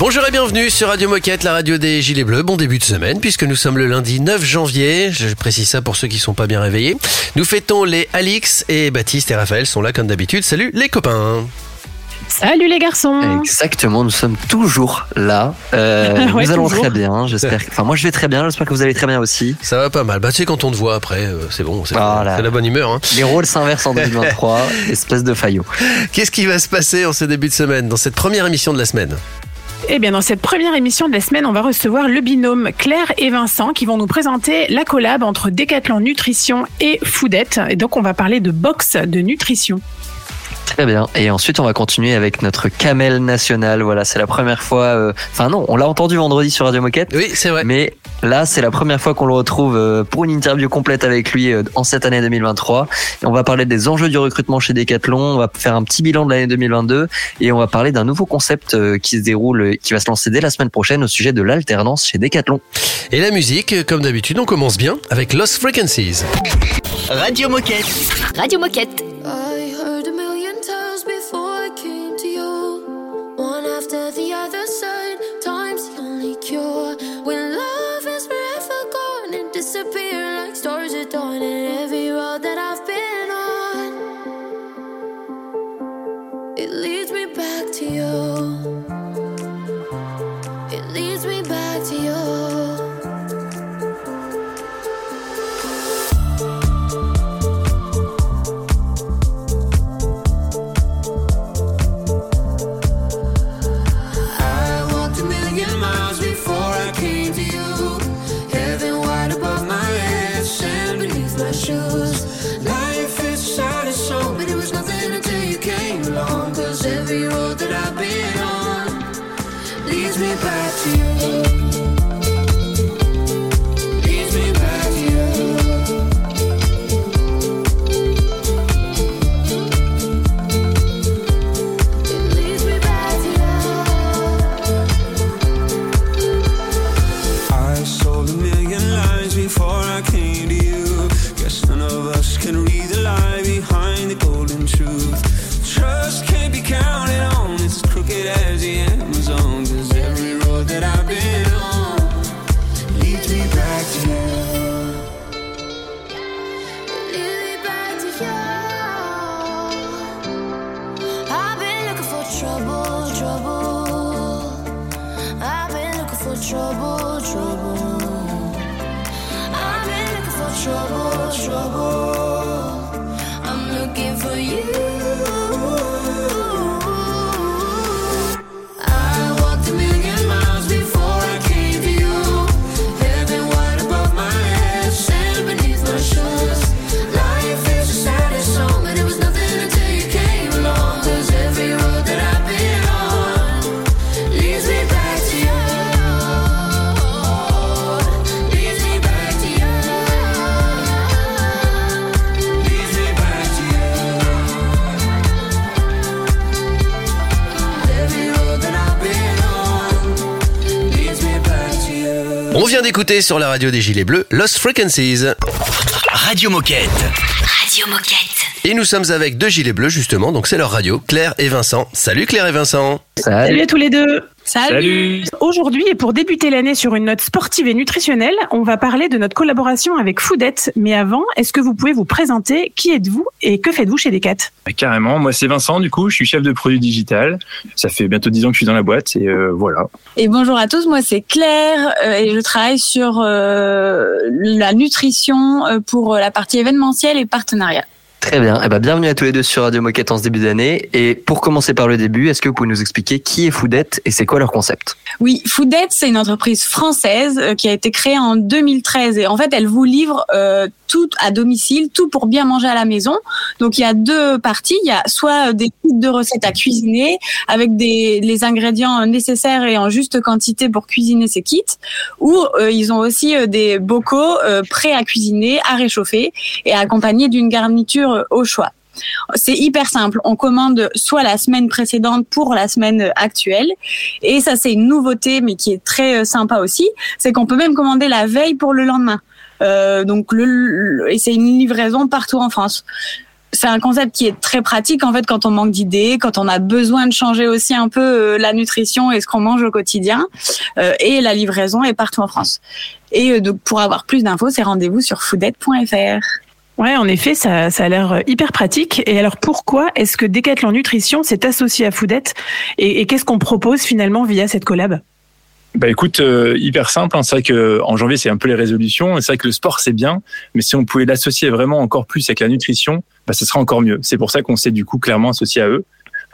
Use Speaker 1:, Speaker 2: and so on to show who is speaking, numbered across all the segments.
Speaker 1: Bonjour et bienvenue sur Radio Moquette, la radio des Gilets Bleus. Bon début de semaine puisque nous sommes le lundi 9 janvier. Je précise ça pour ceux qui sont pas bien réveillés. Nous fêtons les Alix et Baptiste et Raphaël sont là comme d'habitude. Salut les copains.
Speaker 2: Salut les garçons.
Speaker 3: Exactement, nous sommes toujours là. Euh,
Speaker 2: Ouais,
Speaker 3: nous allons
Speaker 2: toujours.
Speaker 3: très bien, j'espère. Enfin, moi je vais très bien, j'espère que vous allez très bien aussi.
Speaker 1: Ça va pas mal. Bah tu sais quand on te voit après, euh, c'est bon, c'est
Speaker 3: Ah là.
Speaker 1: c'est la bonne humeur. hein.
Speaker 3: Les rôles s'inversent en 2023, espèce de faillot.
Speaker 1: Qu'est-ce qui va se passer en ce début de semaine dans cette première émission de la semaine?
Speaker 2: Eh bien, dans cette première émission de la semaine, on va recevoir le binôme Claire et Vincent qui vont nous présenter la collab entre Decathlon Nutrition et Foodette. Et donc, on va parler de box de nutrition.
Speaker 3: Très bien. Et ensuite, on va continuer avec notre camel national. Voilà, c'est la première fois. euh, Enfin non, on l'a entendu vendredi sur Radio Moquette.
Speaker 1: Oui, c'est vrai.
Speaker 3: Mais là, c'est la première fois qu'on le retrouve euh, pour une interview complète avec lui euh, en cette année 2023. Et on va parler des enjeux du recrutement chez Decathlon. On va faire un petit bilan de l'année 2022 et on va parler d'un nouveau concept euh, qui se déroule, qui va se lancer dès la semaine prochaine au sujet de l'alternance chez Decathlon.
Speaker 1: Et la musique, comme d'habitude, on commence bien avec Lost Frequencies.
Speaker 4: Radio Moquette.
Speaker 5: Radio Moquette.
Speaker 6: On
Speaker 1: vient d'écouter sur la radio des Gilets Bleus Lost Frequencies.
Speaker 4: Radio Moquette.
Speaker 5: Radio Moquette.
Speaker 1: Et nous sommes avec deux Gilets Bleus justement, donc c'est leur radio, Claire et Vincent. Salut Claire et Vincent.
Speaker 3: Ça,
Speaker 2: Salut à tous les deux. Salut. Aujourd'hui, et pour débuter l'année sur une note sportive et nutritionnelle, on va parler de notre collaboration avec Foodette. Mais avant, est-ce que vous pouvez vous présenter? Qui êtes-vous et que faites-vous chez Decat?
Speaker 7: Bah, Carrément, moi c'est Vincent, du coup, je suis chef de produit digital. Ça fait bientôt 10 ans que je suis dans la boîte et euh, voilà.
Speaker 8: Et bonjour à tous, moi c'est Claire euh, et je travaille sur euh, la nutrition euh, pour la partie événementielle et partenariat.
Speaker 3: Très bien. Eh ben, bienvenue à tous les deux sur Radio Moquette en ce début d'année. Et pour commencer par le début, est-ce que vous pouvez nous expliquer qui est Foodette et c'est quoi leur concept?
Speaker 8: Oui, Foodette, c'est une entreprise française euh, qui a été créée en 2013 et en fait, elle vous livre euh, tout à domicile, tout pour bien manger à la maison. Donc, il y a deux parties. Il y a soit des kits de recettes à cuisiner avec des, les ingrédients nécessaires et en juste quantité pour cuisiner ces kits, ou euh, ils ont aussi euh, des bocaux euh, prêts à cuisiner, à réchauffer et accompagnés d'une garniture euh, au choix. C'est hyper simple. On commande soit la semaine précédente pour la semaine actuelle. Et ça, c'est une nouveauté, mais qui est très euh, sympa aussi. C'est qu'on peut même commander la veille pour le lendemain. Euh, donc, et c'est une livraison partout en France. C'est un concept qui est très pratique en fait quand on manque d'idées, quand on a besoin de changer aussi un peu euh, la nutrition et ce qu'on mange au quotidien. Euh, et la livraison est partout en France. Et euh, donc pour avoir plus d'infos, c'est rendez-vous sur foodette.fr.
Speaker 2: Ouais, en effet, ça, ça a l'air euh, hyper pratique. Et alors, pourquoi est-ce que Decathlon Nutrition s'est associé à Foodette Et, et qu'est-ce qu'on propose finalement via cette collab?
Speaker 7: Bah écoute, euh, hyper simple. hein. C'est vrai que en janvier, c'est un peu les résolutions. C'est vrai que le sport, c'est bien, mais si on pouvait l'associer vraiment encore plus avec la nutrition, bah, ce serait encore mieux. C'est pour ça qu'on s'est du coup clairement associé à eux.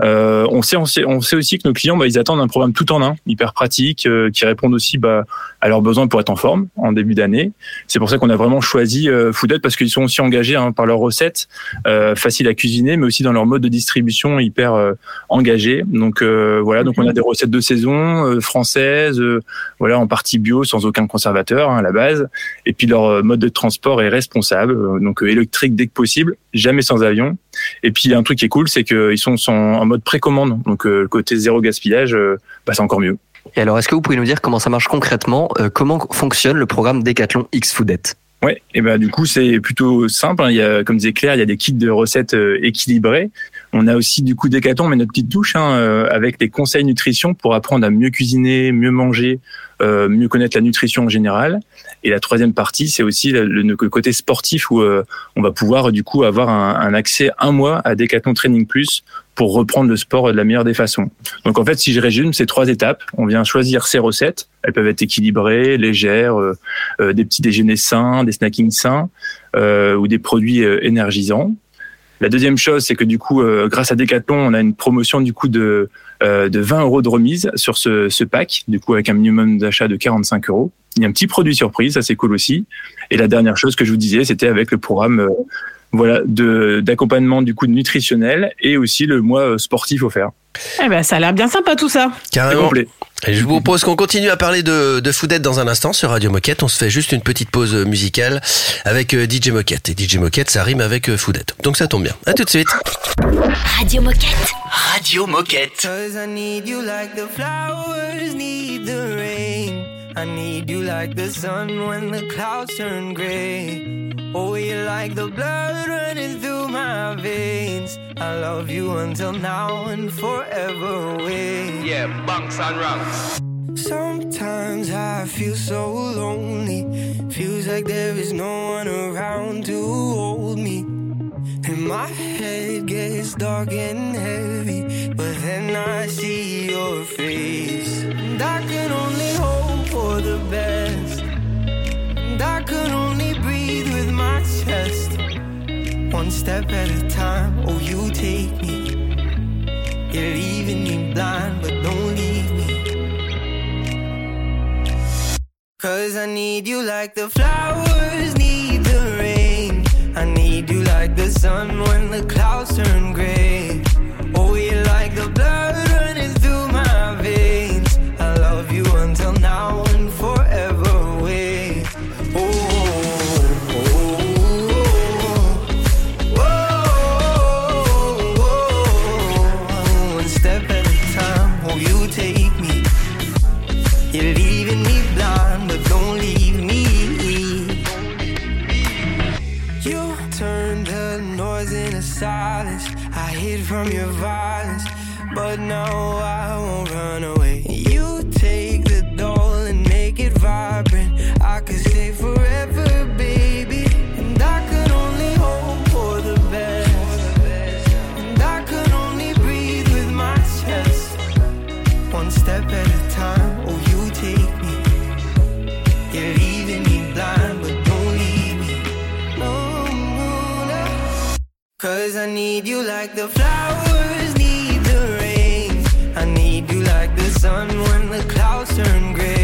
Speaker 7: Euh, on sait, on sait, on sait aussi que nos clients, bah, ils attendent un programme tout en un, hyper pratique, euh, qui répondent aussi bah, à leurs besoins pour être en forme en début d'année. C'est pour ça qu'on a vraiment choisi euh, Foodette parce qu'ils sont aussi engagés hein, par leurs recettes, euh, faciles à cuisiner, mais aussi dans leur mode de distribution hyper euh, engagé. Donc euh, voilà, donc on a des recettes de saison euh, françaises, euh, voilà en partie bio, sans aucun conservateur hein, à la base. Et puis leur mode de transport est responsable, euh, donc euh, électrique dès que possible, jamais sans avion. Et puis un truc qui est cool, c'est qu'ils sont en mode précommande, donc euh, le côté zéro gaspillage, euh, bah, c'est encore mieux.
Speaker 3: Et alors, est-ce que vous pouvez nous dire comment ça marche concrètement euh, Comment fonctionne le programme Decathlon X Foodette
Speaker 7: Ouais, et ben du coup c'est plutôt simple. hein. Il y a, comme disait Claire, il y a des kits de recettes euh, équilibrés. On a aussi du coup Decathlon, mais notre petite touche hein, euh, avec des conseils nutrition pour apprendre à mieux cuisiner, mieux manger, euh, mieux connaître la nutrition en général. Et la troisième partie, c'est aussi le, côté sportif où euh, on va pouvoir du coup avoir un, un accès un mois à Decathlon Training Plus pour reprendre le sport de la meilleure des façons. Donc en fait, si je résume, c'est trois étapes. On vient choisir ses recettes. Elles peuvent être équilibrées, légères, euh, euh, des petits déjeuners sains, des snackings sains euh, ou des produits euh, énergisants. La deuxième chose, c'est que du coup, euh, grâce à Decathlon, on a une promotion du coup de euh, de 20 euros de remise sur ce, ce pack, du coup avec un minimum d'achat de 45 euros. Il y a un petit produit surprise, ça c'est cool aussi. Et la dernière chose que je vous disais, c'était avec le programme euh, voilà de d'accompagnement du coup nutritionnel et aussi le mois euh, sportif offert.
Speaker 2: Eh ben, ça a l'air bien sympa tout ça.
Speaker 1: Carrément. Et je vous propose qu'on continue à parler de, de Foodette dans un instant sur Radio Moquette. On se fait juste une petite pause musicale avec euh, DJ Moquette. Et DJ Moquette, ça rime avec euh, Foodette. Donc ça tombe bien. À tout de suite.
Speaker 9: Radio Moquette.
Speaker 4: Radio Moquette.
Speaker 10: I need you like the flowers need the rain. I need you like the sun when the clouds turn gray. Oh, you like the blood running through my veins. I love you until now and forever away.
Speaker 4: Yeah, bunks and ranks.
Speaker 10: Sometimes I feel so lonely. Feels like there is no one around to hold me. And my head gets dark and heavy. But then I see your face. And I can only for the best. And I can only breathe with my chest. One step at a time, oh, you take me. You're leaving me blind, but don't leave me. Cause I need you like the flowers need the rain. I need you like the sun when the clouds turn gray. Oh, you like the oh, you take me. You're leaving me blind, but don't leave me. Cause I need you like the flowers need the rain. I need you like the sun when the clouds turn gray.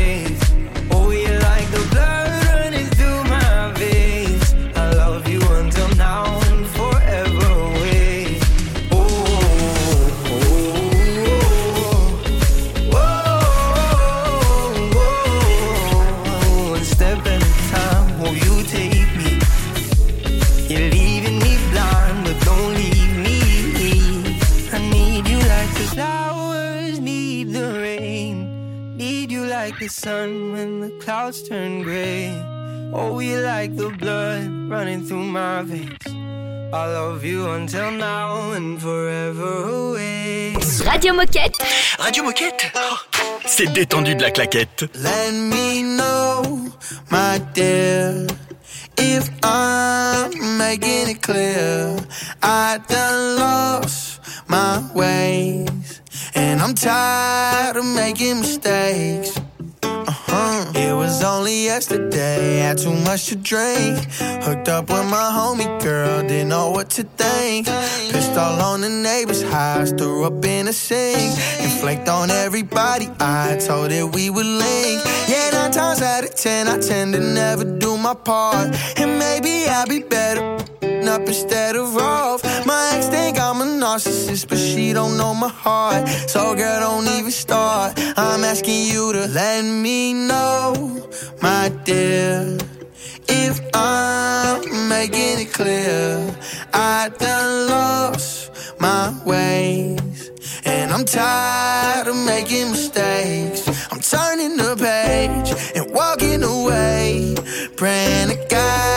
Speaker 11: Clouds turn gray. Oh, we like the blood running through my veins. I love you until now and forever away.
Speaker 12: Radio Moquette.
Speaker 4: Radio Moquette Oh, C'est détendu de la claquette.
Speaker 11: Let me know, my dear, if I'm making it clear. I done lost my ways, and I'm tired of making mistakes. Uh-huh. It was only yesterday, had too much to drink. Hooked up with my homie girl, didn't know what to think. Pissed all on the neighbor's house, threw up in a sink. And flaked on everybody, I told it we would link. Yeah, nine times out of ten, I tend to never do my part. And maybe I'll be better up instead of off. My ex think I'm a narcissist, but she don't know my heart. So girl, don't even start. I'm asking you to let me know, my dear. If I'm making it clear, I done lost my ways. And I'm tired of making mistakes. I'm turning the page and walking away. Praying to God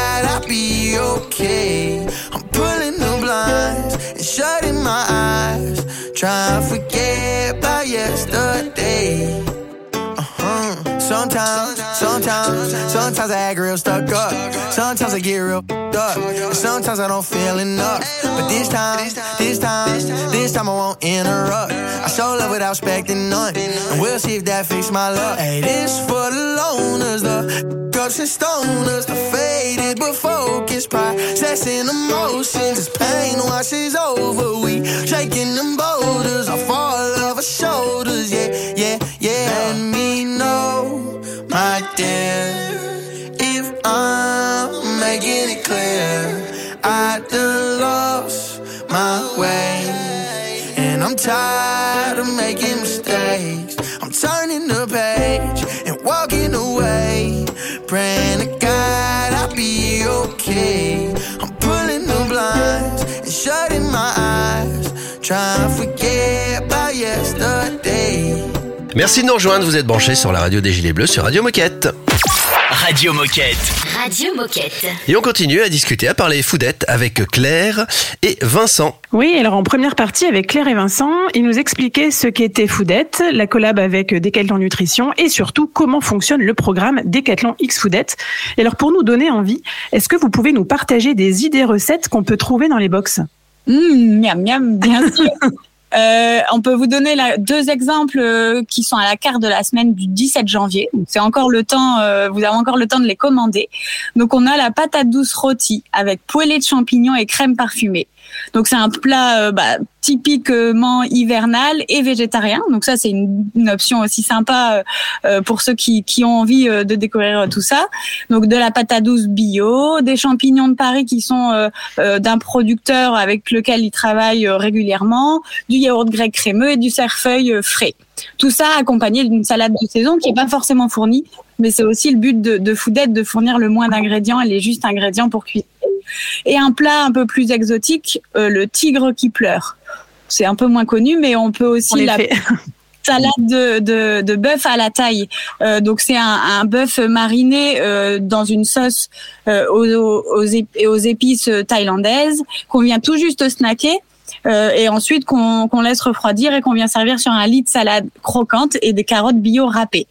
Speaker 11: okay. I'm pulling the blinds and shutting my eyes. Trying to forget about yesterday. Sometimes, sometimes, sometimes I act real stuck up. Sometimes I get real up. Sometimes I don't feel enough. But this time, this time, this time I won't interrupt. I show love without expecting none. And we'll see if that fixes my luck. Hey, this for the loners, the cups and stoners, the faded but focused, processing emotions. As pain washes over, we shaking them boulders off all of our shoulders. Yeah, yeah, I done lost my way, and I'm tired of making mistakes. I'm turning the page and walking away, praying to God I'll be okay. I'm pulling the blinds and shutting my eyes, trying to forget about yesterday.
Speaker 1: Merci de nous rejoindre, vous êtes branchés sur la radio des Gilets Bleus sur Radio Moquette.
Speaker 4: Radio Moquette.
Speaker 12: Radio Moquette.
Speaker 1: Et on continue à discuter, à parler foudette avec Claire et Vincent.
Speaker 2: Oui, alors en première partie avec Claire et Vincent, ils nous expliquaient ce qu'était Foodette, la collab avec Decathlon Nutrition et surtout comment fonctionne le programme Decathlon X Foodette. Et alors pour nous donner envie, est-ce que vous pouvez nous partager des idées recettes qu'on peut trouver dans les box?
Speaker 8: Mmh, miam miam, bien sûr. Euh, on peut vous donner deux exemples euh, qui sont à la carte de la semaine du 17 janvier. C'est encore le temps, euh, vous avez encore le temps de les commander. Donc on a la patate douce rôtie avec poêlée de champignons et crème parfumée. Donc c'est un plat euh, bah, typiquement hivernal et végétarien. Donc ça c'est une, une option aussi sympa euh, euh, pour ceux qui, qui ont envie euh, de découvrir tout ça. Donc de la patate douce bio, des champignons de Paris qui sont euh, euh, d'un producteur avec lequel ils travaillent euh, régulièrement, du yaourt grec crémeux et du cerfeuil euh, frais. Tout ça accompagné d'une salade de saison qui est pas forcément fournie, mais c'est aussi le but de, de Foodette de fournir le moins d'ingrédients et les justes ingrédients pour cuisiner. Et un plat un peu plus exotique, euh, le tigre qui pleure. C'est un peu moins connu, mais on peut aussi la salade de, de, de bœuf à la taille. Euh, donc c'est un, un bœuf mariné euh, dans une sauce euh, aux, aux épices thaïlandaises qu'on vient tout juste snacker. Euh, et ensuite qu'on laisse refroidir et qu'on vient servir sur un lit de salade croquante et des carottes bio râpées.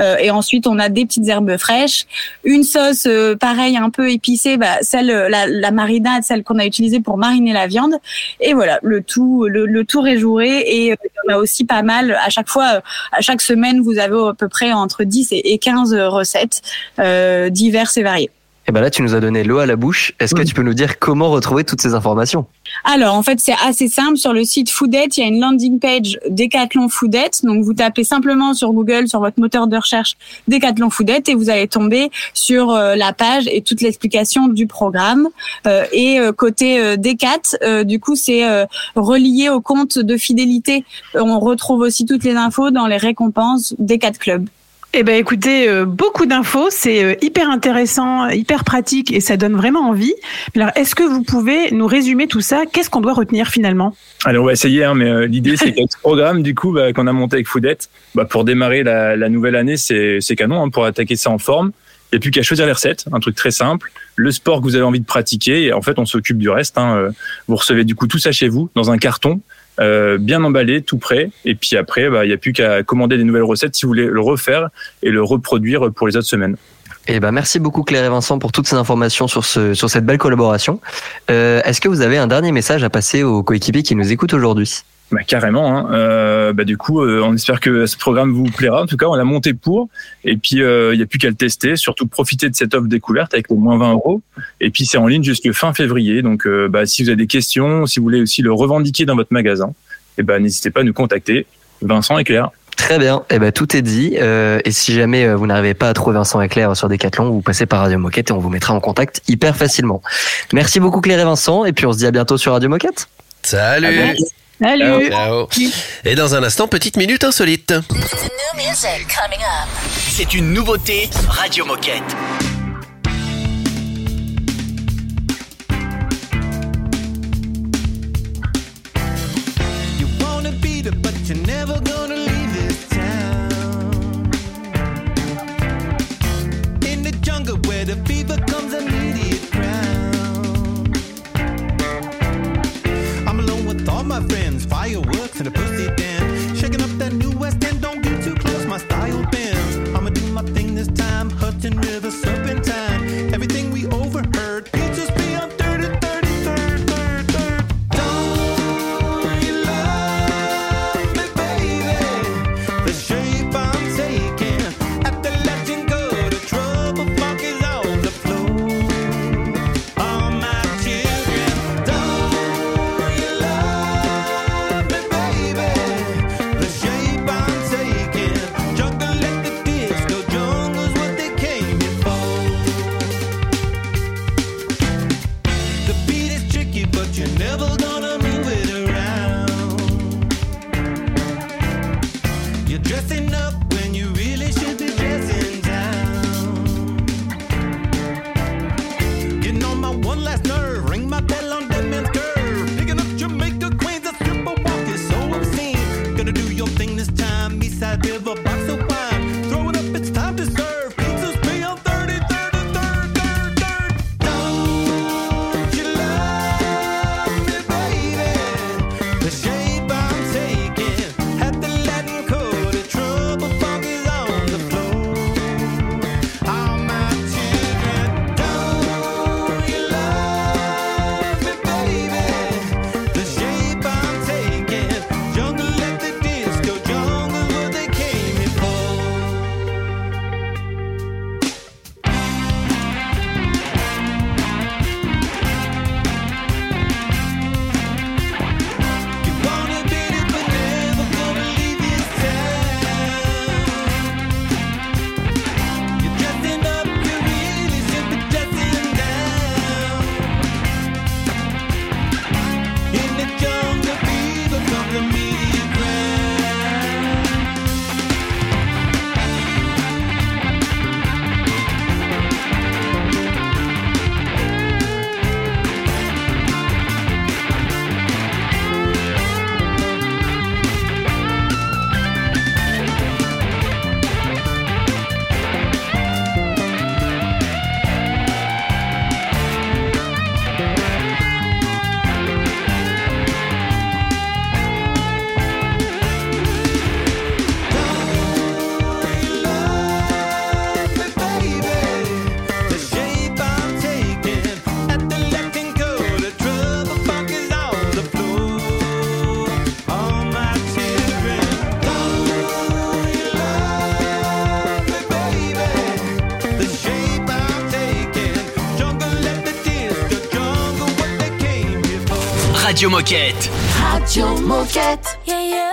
Speaker 8: Euh, et ensuite on a des petites herbes fraîches, une sauce euh, pareil un peu épicée, bah, celle la, la marinade, celle qu'on a utilisée pour mariner la viande. Et voilà, le tout le, le tour est joué et euh, y en a aussi pas mal à chaque fois euh, à chaque semaine vous avez à peu près entre 10 et et 15 recettes euh, diverses et variées.
Speaker 3: Et ben là, tu nous as donné l'eau à la bouche. Est-ce que tu peux nous dire comment retrouver toutes ces informations?
Speaker 8: Alors, en fait, c'est assez simple. Sur le site Foodette, il y a une landing page Decathlon Foodette. Donc, vous tapez simplement sur Google, sur votre moteur de recherche Decathlon Foodette et vous allez tomber sur euh, la page et toute l'explication du programme. Euh, et euh, côté euh, Decat, euh, du coup, c'est euh, relié au compte de fidélité. On retrouve aussi toutes les infos dans les récompenses Decat Club.
Speaker 2: Eh ben écoutez, euh, beaucoup d'infos, c'est euh, hyper intéressant, hyper pratique et ça donne vraiment envie. Alors, est-ce que vous pouvez nous résumer tout ça? Qu'est-ce qu'on doit retenir finalement?
Speaker 7: Allez, on va essayer, hein, mais euh, l'idée c'est qu'avec ce programme du coup bah, qu'on a monté avec Foodette, bah, pour démarrer la, la nouvelle année, c'est canon hein, pour attaquer ça en forme. Il n'y a plus qu'à choisir les recettes, un truc très simple, le sport que vous avez envie de pratiquer, et en fait on s'occupe du reste. Hein, vous recevez du coup tout ça chez vous dans un carton, euh, bien emballé, tout prêt, et puis après bah, il n'y a plus qu'à commander des nouvelles recettes si vous voulez le refaire et le reproduire pour les autres semaines.
Speaker 3: Eh ben, merci beaucoup Claire et Vincent pour toutes ces informations sur cette belle collaboration. Euh, Est-ce que vous avez un dernier message à passer aux coéquipiers qui nous écoutent aujourd'hui?
Speaker 7: Bah, carrément. Hein. Euh, bah, du coup, euh, on espère que ce programme vous plaira. En tout cas, on l'a monté pour. Et puis, euh, il n'y a plus qu'à le tester. Surtout, profiter de cette offre découverte avec au moins 20 euros. Et puis, c'est en ligne jusqu'à fin février. Donc, euh, bah, si vous avez des questions, si vous voulez aussi le revendiquer dans votre magasin, eh ben, n'hésitez pas à nous contacter. Vincent et Claire.
Speaker 3: Très bien, eh ben, tout est dit. Euh, et si jamais euh, vous n'arrivez pas à trouver Vincent et Claire sur Decathlon, vous passez par Radio Moquette et on vous mettra en contact hyper facilement. Merci beaucoup Claire et Vincent, et puis on se dit à bientôt sur Radio Moquette.
Speaker 1: Salut
Speaker 2: Salut
Speaker 1: Ciao. Et dans un instant, petite minute insolite.
Speaker 4: C'est une nouveauté Radio Moquette.
Speaker 13: My friends, fireworks and a pussy dance. Shaking up that new West End, don't get too close, my style bends. I'ma do my thing this time, Hudson River,
Speaker 4: Radio Moquette.
Speaker 5: Radio Moquette.
Speaker 9: Yeah, yeah.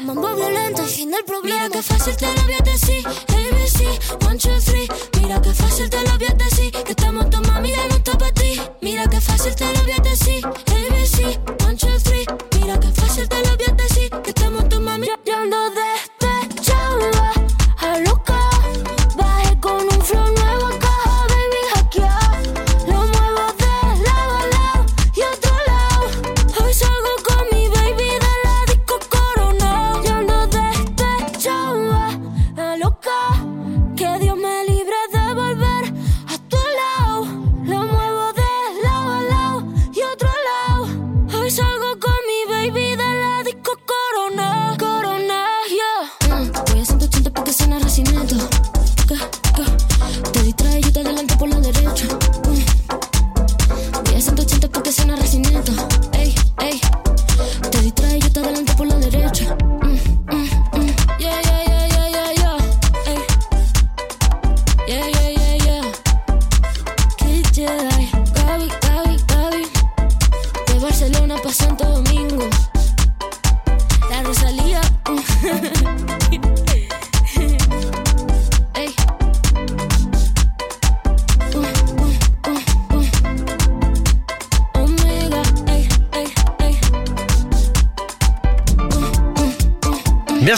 Speaker 9: Buena. Mambo violento, fin del problema. Mira que fácil te lo voy a decir. ABC, one, two, three. Mira que fácil te lo voy a decir. Que estamos tu mami, ya no está para ti. Mira que fácil te lo voy a decir. ABC, one, two, three. Mira que fácil te lo voy a decir.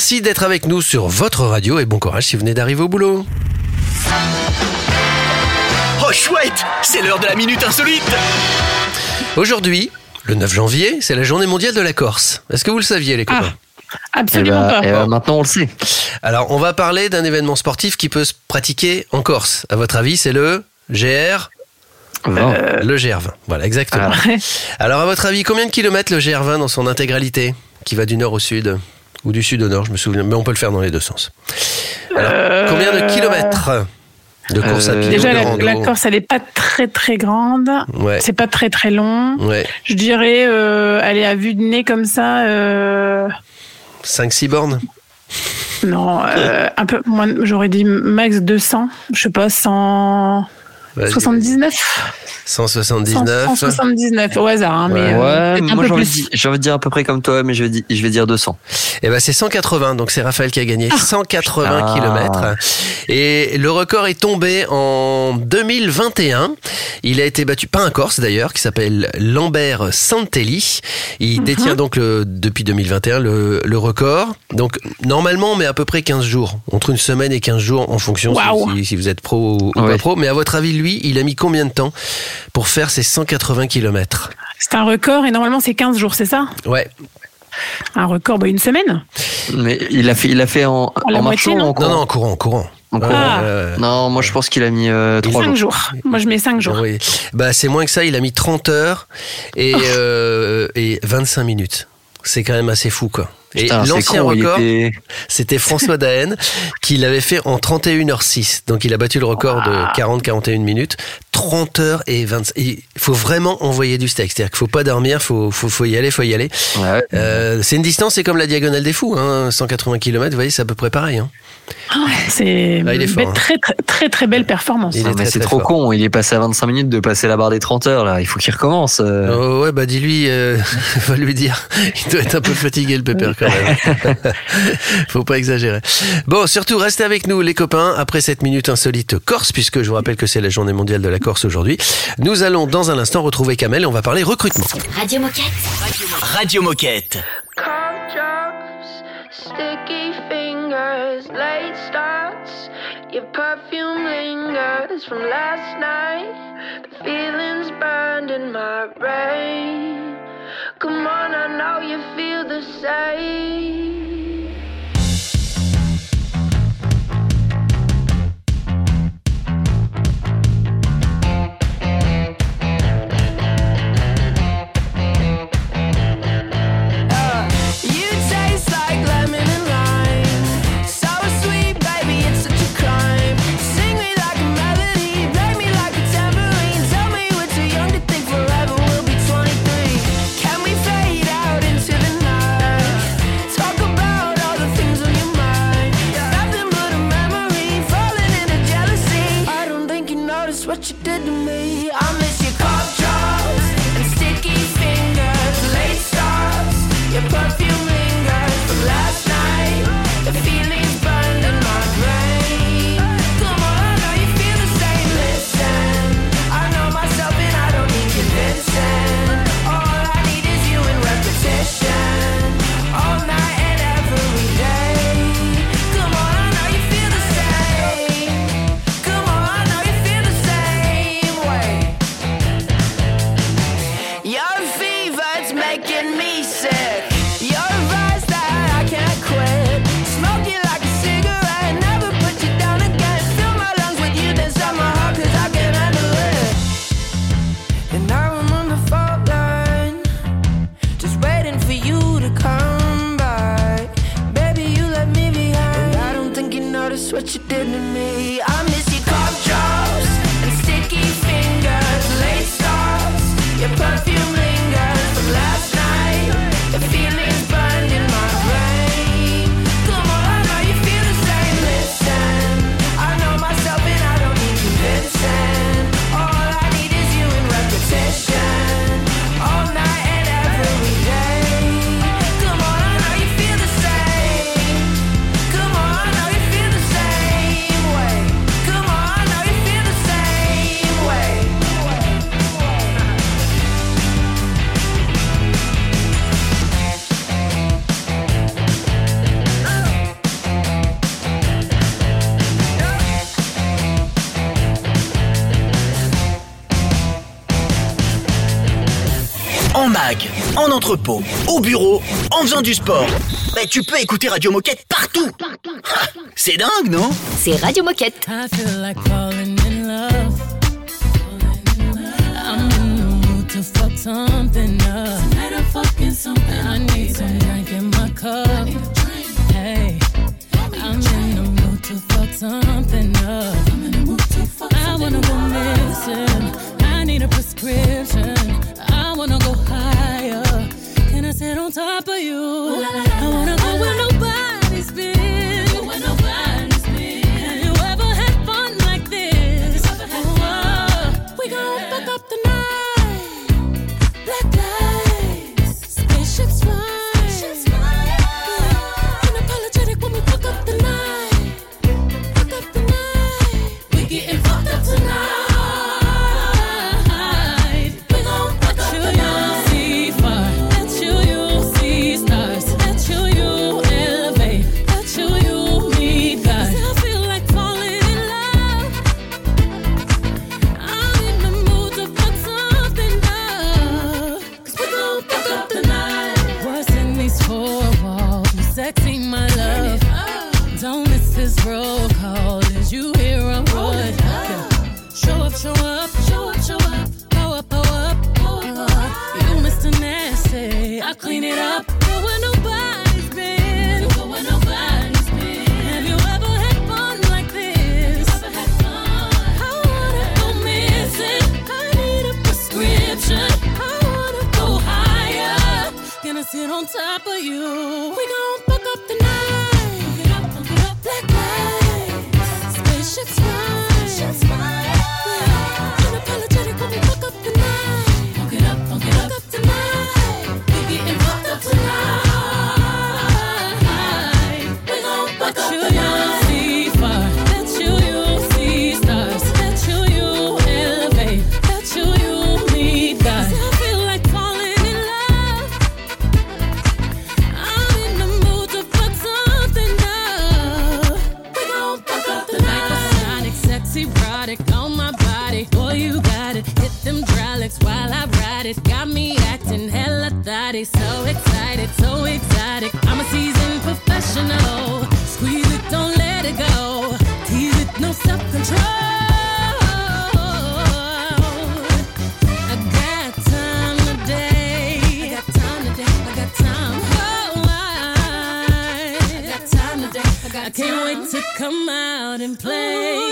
Speaker 1: Merci d'être avec nous sur votre radio et bon courage si vous venez d'arriver au boulot.
Speaker 4: Oh chouette, c'est l'heure de la minute insolite.
Speaker 1: Aujourd'hui, le 9 janvier, c'est la journée mondiale de la Corse. Est-ce que vous le saviez les copains?
Speaker 2: Absolument
Speaker 3: Eh ben,
Speaker 2: pas.
Speaker 3: eh ben, maintenant on le sait.
Speaker 1: Alors, on va parler d'un événement sportif qui peut se pratiquer en Corse. À votre avis, c'est le GR
Speaker 3: Vingt.
Speaker 1: Le GR20. Voilà, exactement.
Speaker 2: Ouais.
Speaker 1: Alors, à votre avis, combien de kilomètres le GR20 dans son intégralité Qui va du nord au sud? Ou du sud au nord, je me souviens. Mais on peut le faire dans les deux sens. Alors, euh, combien de kilomètres de course à pied.
Speaker 2: Déjà, la, la, Corse, elle n'est pas très très grande.
Speaker 1: Ouais.
Speaker 2: C'est pas très très long.
Speaker 1: Ouais.
Speaker 2: Je dirais, euh, elle est à vue de nez comme ça. Euh...
Speaker 1: 5-6 bornes
Speaker 2: Non, euh, un peu moins. J'aurais dit max 200. Je sais pas, 100.
Speaker 1: 79 179
Speaker 2: 179 au hasard, hein,
Speaker 1: ouais.
Speaker 2: Euh, mais
Speaker 3: moi
Speaker 2: peu plus.
Speaker 3: J'ai envie de dire à peu près comme toi, mais je vais, dire, 200.
Speaker 1: Et eh ben c'est 180, donc c'est Raphaël qui a gagné ah. 180
Speaker 3: ah.
Speaker 1: km. Et le record est tombé en 2021. Il a été battu par un Corse d'ailleurs, qui s'appelle Lambert Santelli. Il mhm. détient donc depuis 2021 le, record. Donc normalement, on met à peu près 15 jours, entre une semaine et 15 jours en fonction si, vous êtes pro ou pas pro. Mais à votre avis, lui, il a mis combien de temps pour faire ces 180 km
Speaker 2: C'est un record et normalement c'est 15 jours, c'est ça
Speaker 1: Ouais.
Speaker 2: Un record, bah, une semaine
Speaker 3: Mais il a fait, il a fait en,
Speaker 2: la
Speaker 3: en
Speaker 2: moitié,
Speaker 3: marchant ou
Speaker 2: non
Speaker 3: en
Speaker 1: Non,
Speaker 3: courant
Speaker 1: non, en courant, en courant.
Speaker 3: En
Speaker 1: Ouais,
Speaker 3: courant.
Speaker 2: Ah.
Speaker 3: Non, moi je pense qu'il a mis euh, 3
Speaker 2: 5
Speaker 3: jours.
Speaker 2: jours. Moi je mets 5 jours.
Speaker 1: Oui. Bah, c'est moins que ça, il a mis 30 heures et,
Speaker 2: Oh.
Speaker 1: euh, et 25 minutes. C'est quand même assez fou, quoi. Et l'ancien record,
Speaker 3: était-
Speaker 1: c'était François Daen qui l'avait fait en 31h06. Donc il a battu le record de 40-41 minutes. 30 heures et 25. Il faut vraiment envoyer du steak. C'est-à-dire qu'il faut pas dormir, faut, faut, faut y aller, faut y aller.
Speaker 3: Ouais.
Speaker 1: Euh, c'est une distance, c'est comme la diagonale des fous, hein, 180 km, vous voyez, c'est à peu près pareil. Hein.
Speaker 2: C'est
Speaker 1: Ah, il est
Speaker 2: une
Speaker 1: fort,
Speaker 2: belle-
Speaker 1: hein.
Speaker 2: très, très très très belle performance.
Speaker 1: Il est
Speaker 3: Ah, mais
Speaker 1: très,
Speaker 3: c'est trop
Speaker 1: fort.
Speaker 3: con, il est passé à 25 minutes de passer la barre des 30 heures là, il faut qu'il recommence. euh.
Speaker 1: Oh, ouais, bah dis-lui, euh, va lui dire. Il doit être un peu fatigué le pépère quand même. Faut pas exagérer. Bon, surtout restez avec nous les copains après cette minute insolite Corse, puisque je vous rappelle que c'est la journée mondiale de la Corse aujourd'hui. Nous allons dans un instant retrouver Kamel et on va parler recrutement.
Speaker 9: Radio Moquette.
Speaker 4: Radio Moquette.
Speaker 5: Drops, sticky fingers, late starts. Your perfume lingers from last night. The feelings burned in my brain. Come on, I know you feel the same.
Speaker 4: Entrepôt, au bureau, en faisant du sport. Bah, tu peux écouter Radio Moquette partout. Ah, C'est dingue, non?
Speaker 14: C'est Radio Moquette.
Speaker 15: I feel like falling in love. I'm in the mood to fuck something up. I need some drink in my cup. Hey, I'm in the mood to fuck something up. I wanna go missing. I need a prescription. Top of you? I wanna go where nobody's come out and play.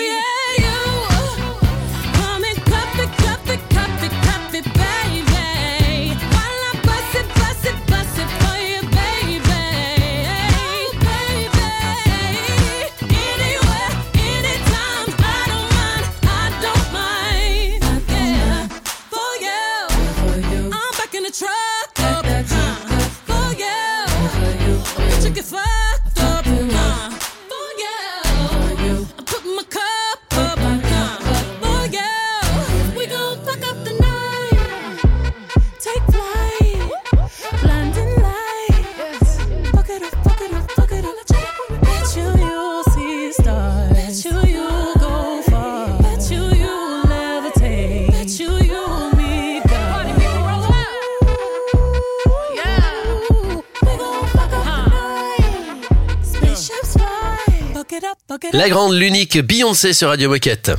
Speaker 1: La grande, l'unique Beyoncé sur Radio Moquette.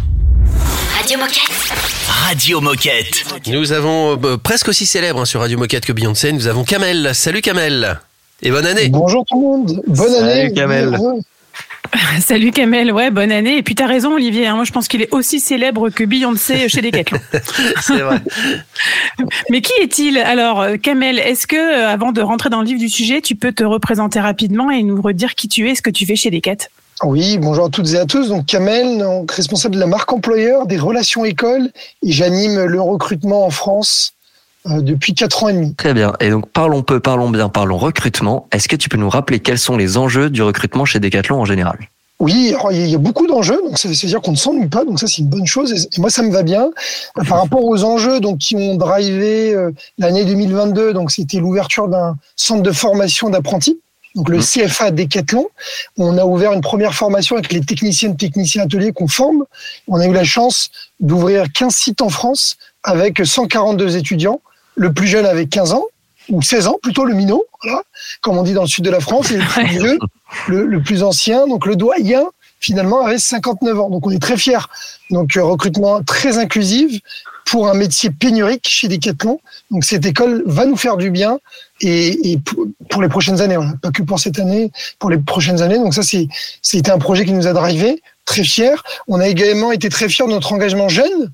Speaker 14: Radio Moquette.
Speaker 4: Radio Moquette.
Speaker 1: Nous avons euh, presque aussi célèbre hein, sur Radio Moquette que Beyoncé. Nous avons Kamel. Salut Kamel. Et bonne année.
Speaker 16: Bonjour tout le monde. Bonne
Speaker 3: Salut,
Speaker 16: année.
Speaker 3: Kamel.
Speaker 2: Salut Kamel, ouais, bonne année. Et puis t'as raison Olivier, hein, moi je pense qu'il est aussi célèbre que Beyoncé chez Decathlon.
Speaker 1: C'est vrai.
Speaker 2: Mais qui est-il? Alors euh, Kamel, est-ce que euh, avant de rentrer dans le vif du sujet, tu peux te représenter rapidement et nous redire qui tu es, ce que tu fais chez Decat
Speaker 16: Oui, bonjour à toutes et à tous. Donc Kamel, donc, responsable de la marque employeur, des relations écoles, et j'anime le recrutement en France euh, depuis quatre ans et demi.
Speaker 3: Très bien. Et donc, parlons peu, parlons bien, parlons recrutement. Est-ce que tu peux nous rappeler quels sont les enjeux du recrutement chez Decathlon en général?
Speaker 16: Oui, alors, il y a beaucoup d'enjeux, donc ça veut dire qu'on ne s'ennuie pas, donc ça c'est une bonne chose. Et moi ça me va bien. Euh, Par rapport aux enjeux donc qui ont drivé euh, l'année 2022, donc c'était l'ouverture d'un centre de formation d'apprentis. Donc le CFA Decathlon, on a ouvert une première formation avec les techniciennes, techniciens ateliers qu'on forme. On a eu la chance d'ouvrir 15 sites en France avec 142 étudiants le plus jeune avait 15 ans, ou 16 ans plutôt, le minot, voilà, comme on dit dans le sud de la France, et le plus vieux, le, le plus ancien, donc le doyen, finalement, avait 59 ans. Donc on est très fiers. Donc euh, recrutement très inclusif pour un métier pénurique chez Decathlon. Donc cette école va nous faire du bien et, et pour, les prochaines années, voilà. pas que pour cette année, pour les prochaines années. Donc ça, c'était un projet qui nous a drivé, très fiers. On a également été très fiers de notre engagement jeune.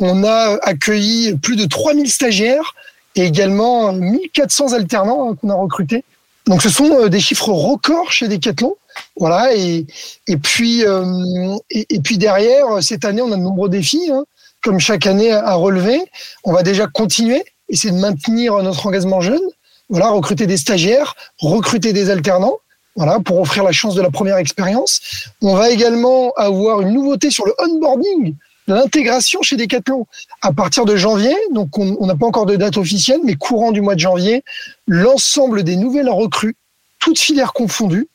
Speaker 16: On a accueilli plus de 3000 stagiaires et également 1400 alternants hein, qu'on a recrutés. Donc ce sont euh, des chiffres records chez Decathlon. Voilà et et puis euh, et, et puis derrière cette année on a de nombreux défis hein, comme chaque année à relever. On va déjà continuer essayer de maintenir notre engagement jeune. Voilà recruter des stagiaires, recruter des alternants. Voilà pour offrir la chance de la première expérience. On va également avoir une nouveauté sur le onboarding l'intégration chez Decathlon. À partir de janvier, donc on n'a pas encore de date officielle, mais courant du mois de janvier, l'ensemble des nouvelles recrues, toutes filières confondues,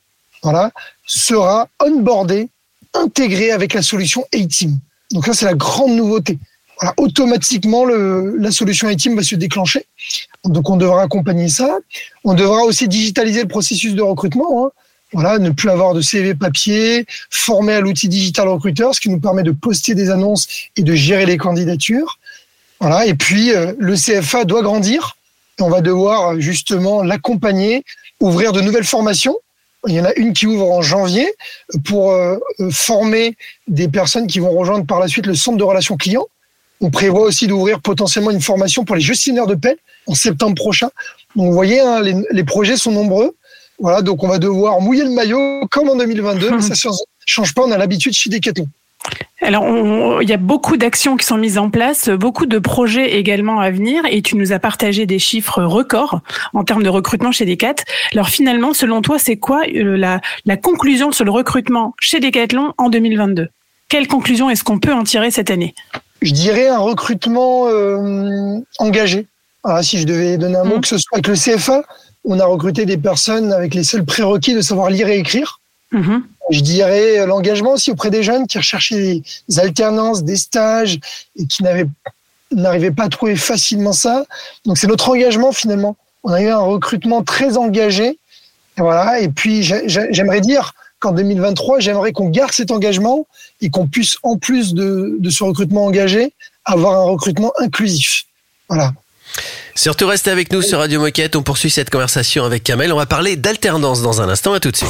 Speaker 16: voilà, sera onboardé, intégré avec la solution A-Team. Donc ça, c'est la grande nouveauté. Automatiquement, la solution A-Team va se déclencher. Donc on devra accompagner ça. On devra aussi digitaliser le processus de recrutement. hein. Ne plus avoir de CV papier, former à l'outil digital recruteur, ce qui nous permet de poster des annonces et de gérer les candidatures. Voilà, et puis euh, le CFA doit grandir. On va devoir euh, justement l'accompagner, ouvrir de nouvelles formations. Il y en a une qui ouvre en janvier pour euh, euh, former des personnes qui vont rejoindre par la suite le centre de relations clients. On prévoit aussi d'ouvrir potentiellement une formation pour les gestionnaires de paie en septembre prochain. Donc vous voyez, hein, les, les projets sont nombreux. Voilà, donc on va devoir mouiller le maillot comme en 2022, mais ça ne change pas, on a l'habitude chez Decathlon.
Speaker 2: Alors, on- il y a beaucoup d'actions qui sont mises en place, beaucoup de projets également à venir, et tu nous as partagé des chiffres records en termes de recrutement chez Decat. Alors finalement, selon toi, c'est quoi euh, la, la conclusion sur le recrutement chez Decathlon en 2022 Quelle conclusion est-ce qu'on peut en tirer cette année?
Speaker 16: Je dirais un recrutement euh, engagé. Voilà, si je devais donner un mot, que ce soit avec le CFA, on a recruté des personnes avec les seuls prérequis de savoir lire et écrire.
Speaker 2: Mhm.
Speaker 16: Je dirais l'engagement aussi auprès des jeunes qui recherchaient des alternances, des stages et qui n'arrivaient pas à trouver facilement ça. Donc c'est notre engagement finalement. On a eu un recrutement très engagé. Et voilà. Et puis j'ai- j'ai- j'aimerais dire qu'en 2023, j'aimerais qu'on garde cet engagement et qu'on puisse en plus de, de ce recrutement engagé avoir un recrutement inclusif. Voilà.
Speaker 1: Surtout restez avec nous sur Radio Moquette. On poursuit cette conversation avec Kamel. On va parler d'alternance dans un instant. À tout de suite.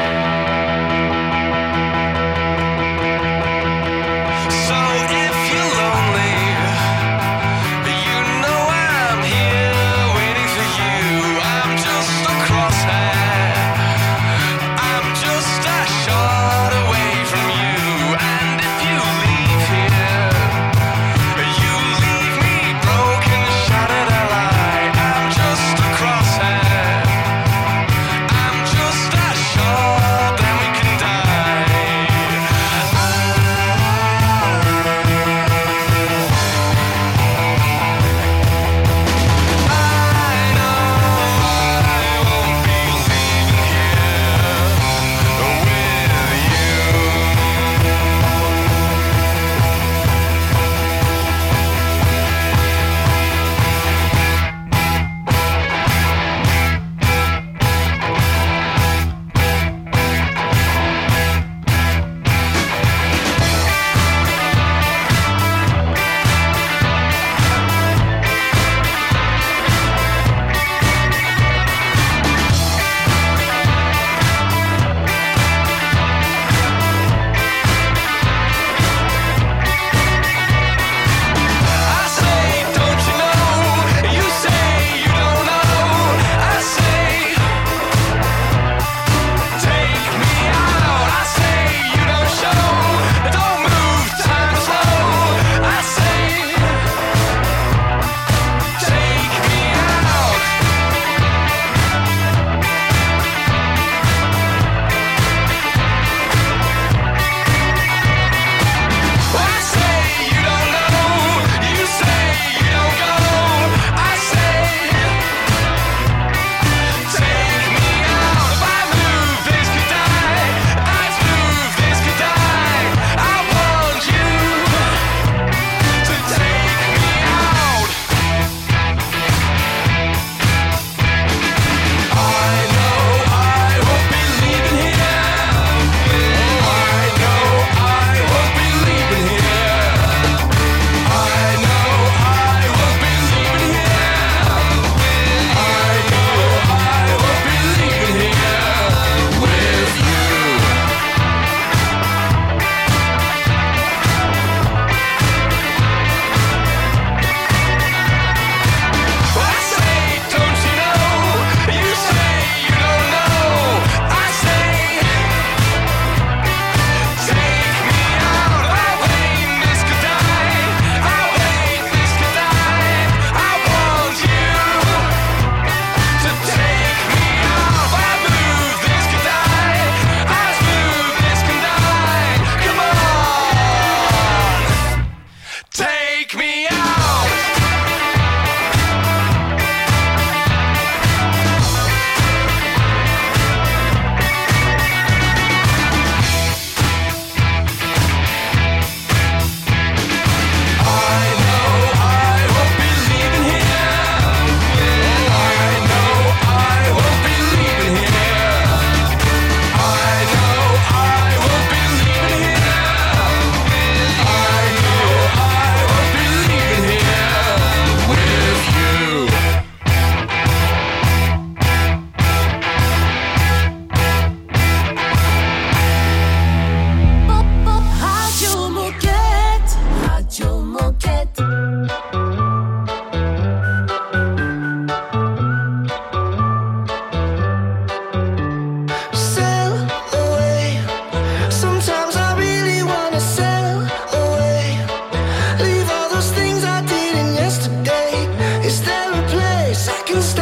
Speaker 14: can stay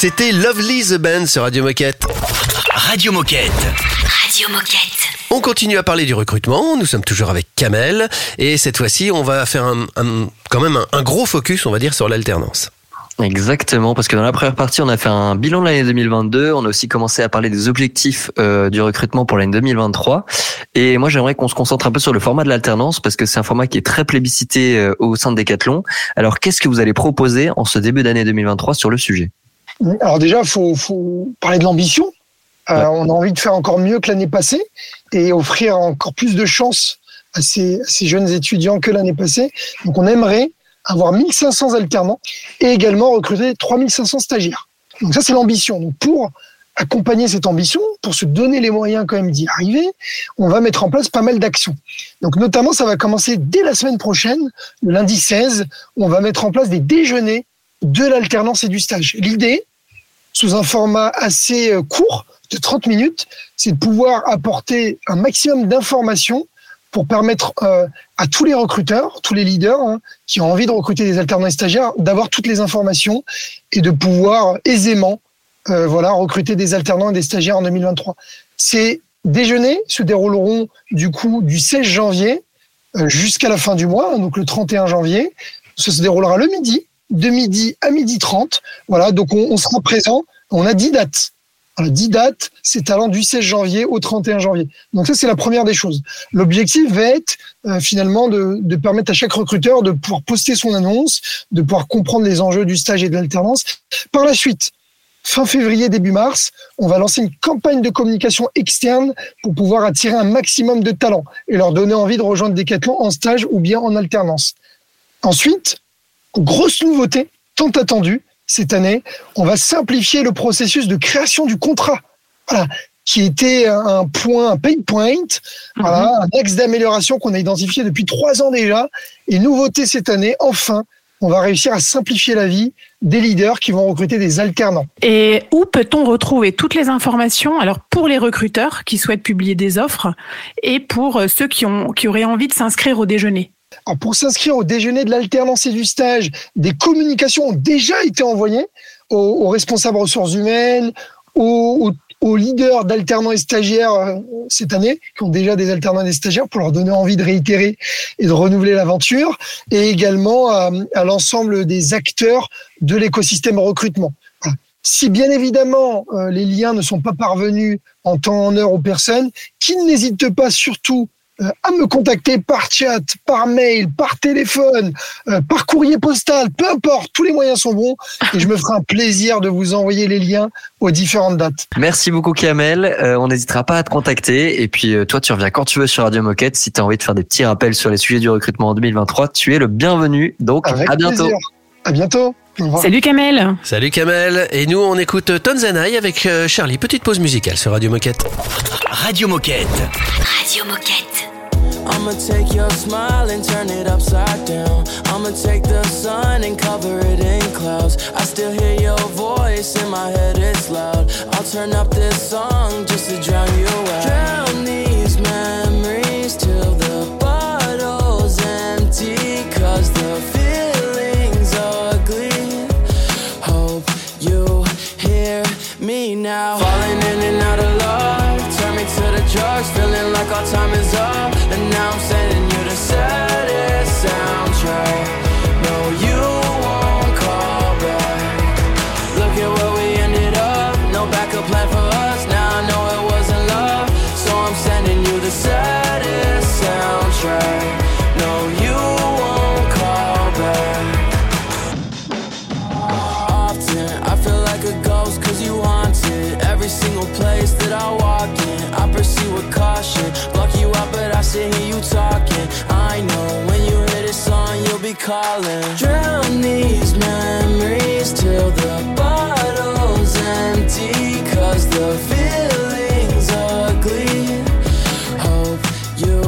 Speaker 1: C'était Lovely the Band sur Radio Moquette.
Speaker 4: Radio Moquette.
Speaker 12: Radio Moquette.
Speaker 1: On continue à parler du recrutement. Nous sommes toujours avec Kamel. Et cette fois-ci, on va faire un, un- quand même un, un gros focus, on va dire, sur l'alternance.
Speaker 3: Exactement, parce que dans la première partie, on a fait un bilan de l'année 2022. On a aussi commencé à parler des objectifs euh, du recrutement pour l'année 2023. Et moi, j'aimerais qu'on se concentre un peu sur le format de l'alternance, parce que c'est un format qui est très plébiscité euh, au sein de Decathlon. Alors, qu'est-ce que vous allez proposer en ce début d'année 2023 sur le sujet?
Speaker 16: Alors déjà, faut, faut parler de l'ambition. Euh, On a envie de faire encore mieux que l'année passée et offrir encore plus de chances à ces, à ces jeunes étudiants que l'année passée. Donc on aimerait avoir 1500 alternants et également recruter 3500 stagiaires. Donc ça, c'est l'ambition. Donc pour accompagner cette ambition, pour se donner les moyens quand même d'y arriver, on va mettre en place pas mal d'actions. Donc notamment, ça va commencer dès la semaine prochaine, le lundi 16, on va mettre en place des déjeuners de l'alternance et du stage. L'idée, sous un format assez euh, court, de 30 minutes, c'est de pouvoir apporter un maximum d'informations pour permettre euh, à tous les recruteurs, tous les leaders hein, qui ont envie de recruter des alternants et stagiaires, d'avoir toutes les informations et de pouvoir aisément euh, voilà, recruter des alternants et des stagiaires en 2023. Ces déjeuners se dérouleront du coup du 16 janvier euh, jusqu'à la fin du mois, hein, donc le 31 janvier. Ça se déroulera le midi, de midi à midi 30. Voilà, donc on, on sera présent. On a 10 dates. Voilà, 10 dates, c'est allant du 16 janvier au 31 janvier. Donc ça, c'est la première des choses. L'objectif va être euh, finalement de, de permettre à chaque recruteur de pouvoir poster son annonce, de pouvoir comprendre les enjeux du stage et de l'alternance. Par la suite, fin février, début mars, on va lancer une campagne de communication externe pour pouvoir attirer un maximum de talents et leur donner envie de rejoindre Decathlon en stage ou bien en alternance. Ensuite, grosse nouveauté, tant attendue cette année, on va simplifier le processus de création du contrat. Voilà, qui était un point, un pain point, voilà, un axe d'amélioration qu'on a identifié depuis trois ans déjà. Et nouveauté cette année, enfin, on va réussir à simplifier la vie des leaders qui vont recruter des alternants.
Speaker 2: Et où peut-on retrouver toutes les informations Alors pour les recruteurs qui souhaitent publier des offres et pour euh, ceux qui ont qui auraient envie de s'inscrire au déjeuner?
Speaker 16: Alors pour s'inscrire au déjeuner de l'alternance et du stage, des communications ont déjà été envoyées aux, responsables ressources humaines, aux, leaders d'alternants et stagiaires euh, cette année, qui ont déjà des alternants et des stagiaires, pour leur donner envie de réitérer et de renouveler l'aventure, et également à, à l'ensemble des acteurs de l'écosystème recrutement. Si bien évidemment euh, les liens ne sont pas parvenus en temps en heure aux personnes, qu'ils n'hésitent pas surtout euh, à me contacter par chat, par mail, par téléphone, euh, par courrier postal, peu importe, tous les moyens sont bons et je me ferai un plaisir de vous envoyer les liens aux différentes dates.
Speaker 3: Merci beaucoup Kamel. Euh, on n'hésitera pas à te contacter. Et puis euh, toi, tu reviens quand tu veux sur Radio Moquette. Si tu as envie de faire des petits rappels sur les sujets du recrutement en 2023, tu es le bienvenu. Donc
Speaker 16: Avec
Speaker 3: à bientôt.
Speaker 16: plaisir. À bientôt.
Speaker 2: Salut Kamel.
Speaker 1: Salut Kamel. Et nous, on écoute Tonzanaï avec euh, Charlie. Petite pause musicale sur Radio Moquette.
Speaker 4: Radio Moquette.
Speaker 12: Radio Moquette.
Speaker 17: I'ma take your smile and turn it upside down. I'ma take the sun and cover it in clouds. I still hear your voice in my head, it's loud. I'll turn up this song just to drown you out. Drown these memories till the bottle's empty. Cause the feeling's ugly. Hope you hear me now. Falling in and out of love. Turn me to the drugs, feeling like our time is up. Caution. Block you out but I still hear you talking. I know when you hear this song you'll be calling. Drown these memories till the bottle's empty Cause the feeling's ugly. Hope you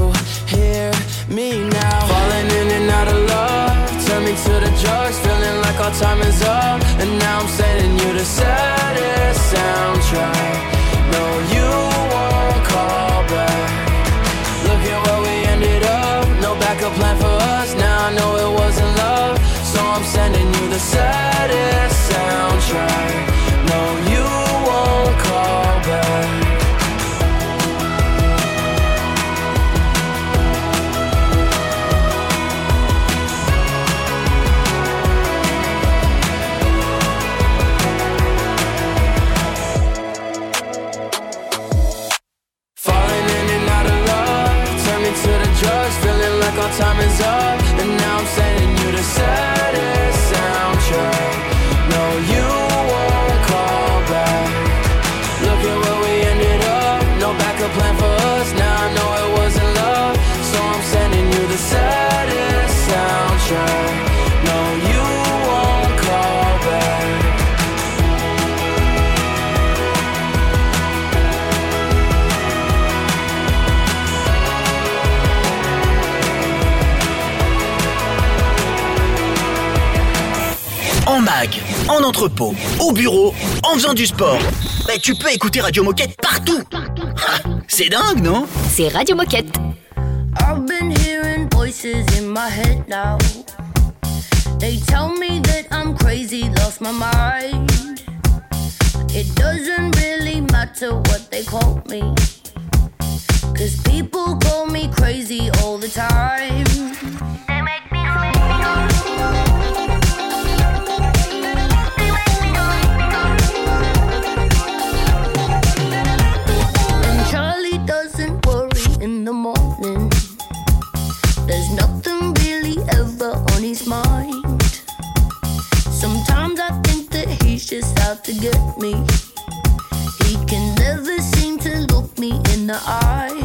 Speaker 17: hear me now. Falling in and out of love Turn me to the drugs Feeling like our time is up. And now I'm sending you the saddest soundtrack saddest soundtrack
Speaker 4: en entrepôt, au bureau, en faisant du sport. Bah, tu peux écouter Radio Moquette partout. Ah, C'est dingue, non?
Speaker 12: C'est Radio Moquette.
Speaker 18: I've been hearing voices in my head now. They tell me that I'm crazy, lost my mind. It doesn't really matter what they call me. Cause people call me crazy all the time. They make me And just out to get me. He can never seem to look me in the eyes.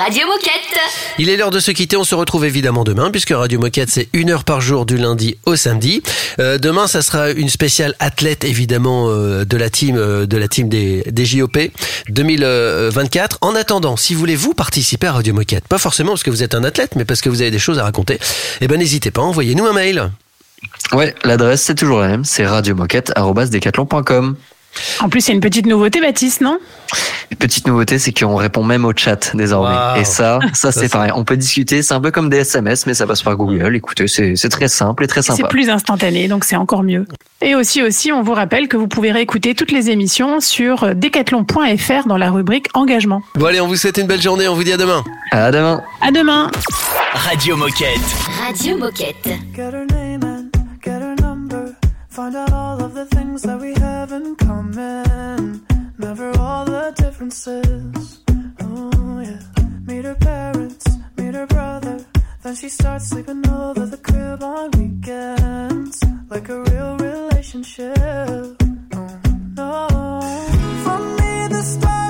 Speaker 14: Radio Moquette.
Speaker 1: Il est l'heure de se quitter. On se retrouve évidemment demain, puisque Radio Moquette, c'est une heure par jour du lundi au samedi. Euh, demain, ça sera une spéciale athlète, évidemment, euh, de la team, euh, de la team des, des JOP 2024. En attendant, si vous voulez vous participer à Radio Moquette, pas forcément parce que vous êtes un athlète, mais parce que vous avez des choses à raconter, eh ben, n'hésitez pas, envoyez-nous un mail.
Speaker 3: Ouais, l'adresse c'est toujours la même, c'est radiomoquette.com.
Speaker 2: En plus, il y a une petite nouveauté, Baptiste, non?
Speaker 3: Petite nouveauté, c'est qu'on répond même au chat désormais. Et ça, ça,
Speaker 1: Ça,
Speaker 3: c'est
Speaker 1: c'est-
Speaker 3: pareil. On peut discuter, c'est un peu comme des SMS, mais ça passe par Google. Écoutez, c'est c'est très simple et très
Speaker 2: C'est
Speaker 3: sympa.
Speaker 2: plus instantané, donc c'est encore mieux. Et aussi, aussi, on vous rappelle que vous pouvez réécouter toutes les émissions sur euh, decathlon.fr dans la rubrique engagement.
Speaker 1: Bon, allez, on vous souhaite une belle journée. On vous dit à demain.
Speaker 3: À demain.
Speaker 2: À demain.
Speaker 4: Radio Moquette.
Speaker 14: Radio Moquette.
Speaker 19: Differences. Oh, yeah. Meet her parents, meet her brother. Then she starts sleeping over the crib on weekends. Like a real relationship. Oh, no. For me, the stars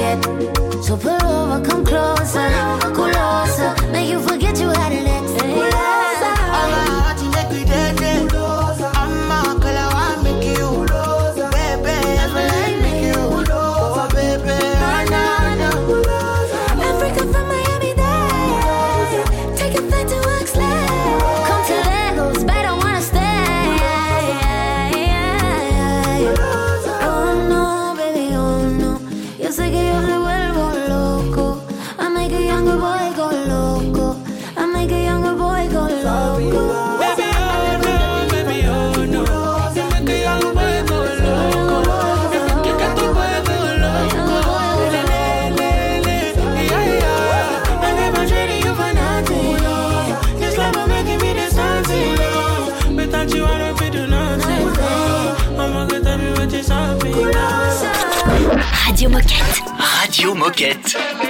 Speaker 20: forget. So pull over, come closer, pull over, make
Speaker 9: you forget.
Speaker 12: Radio Moquette.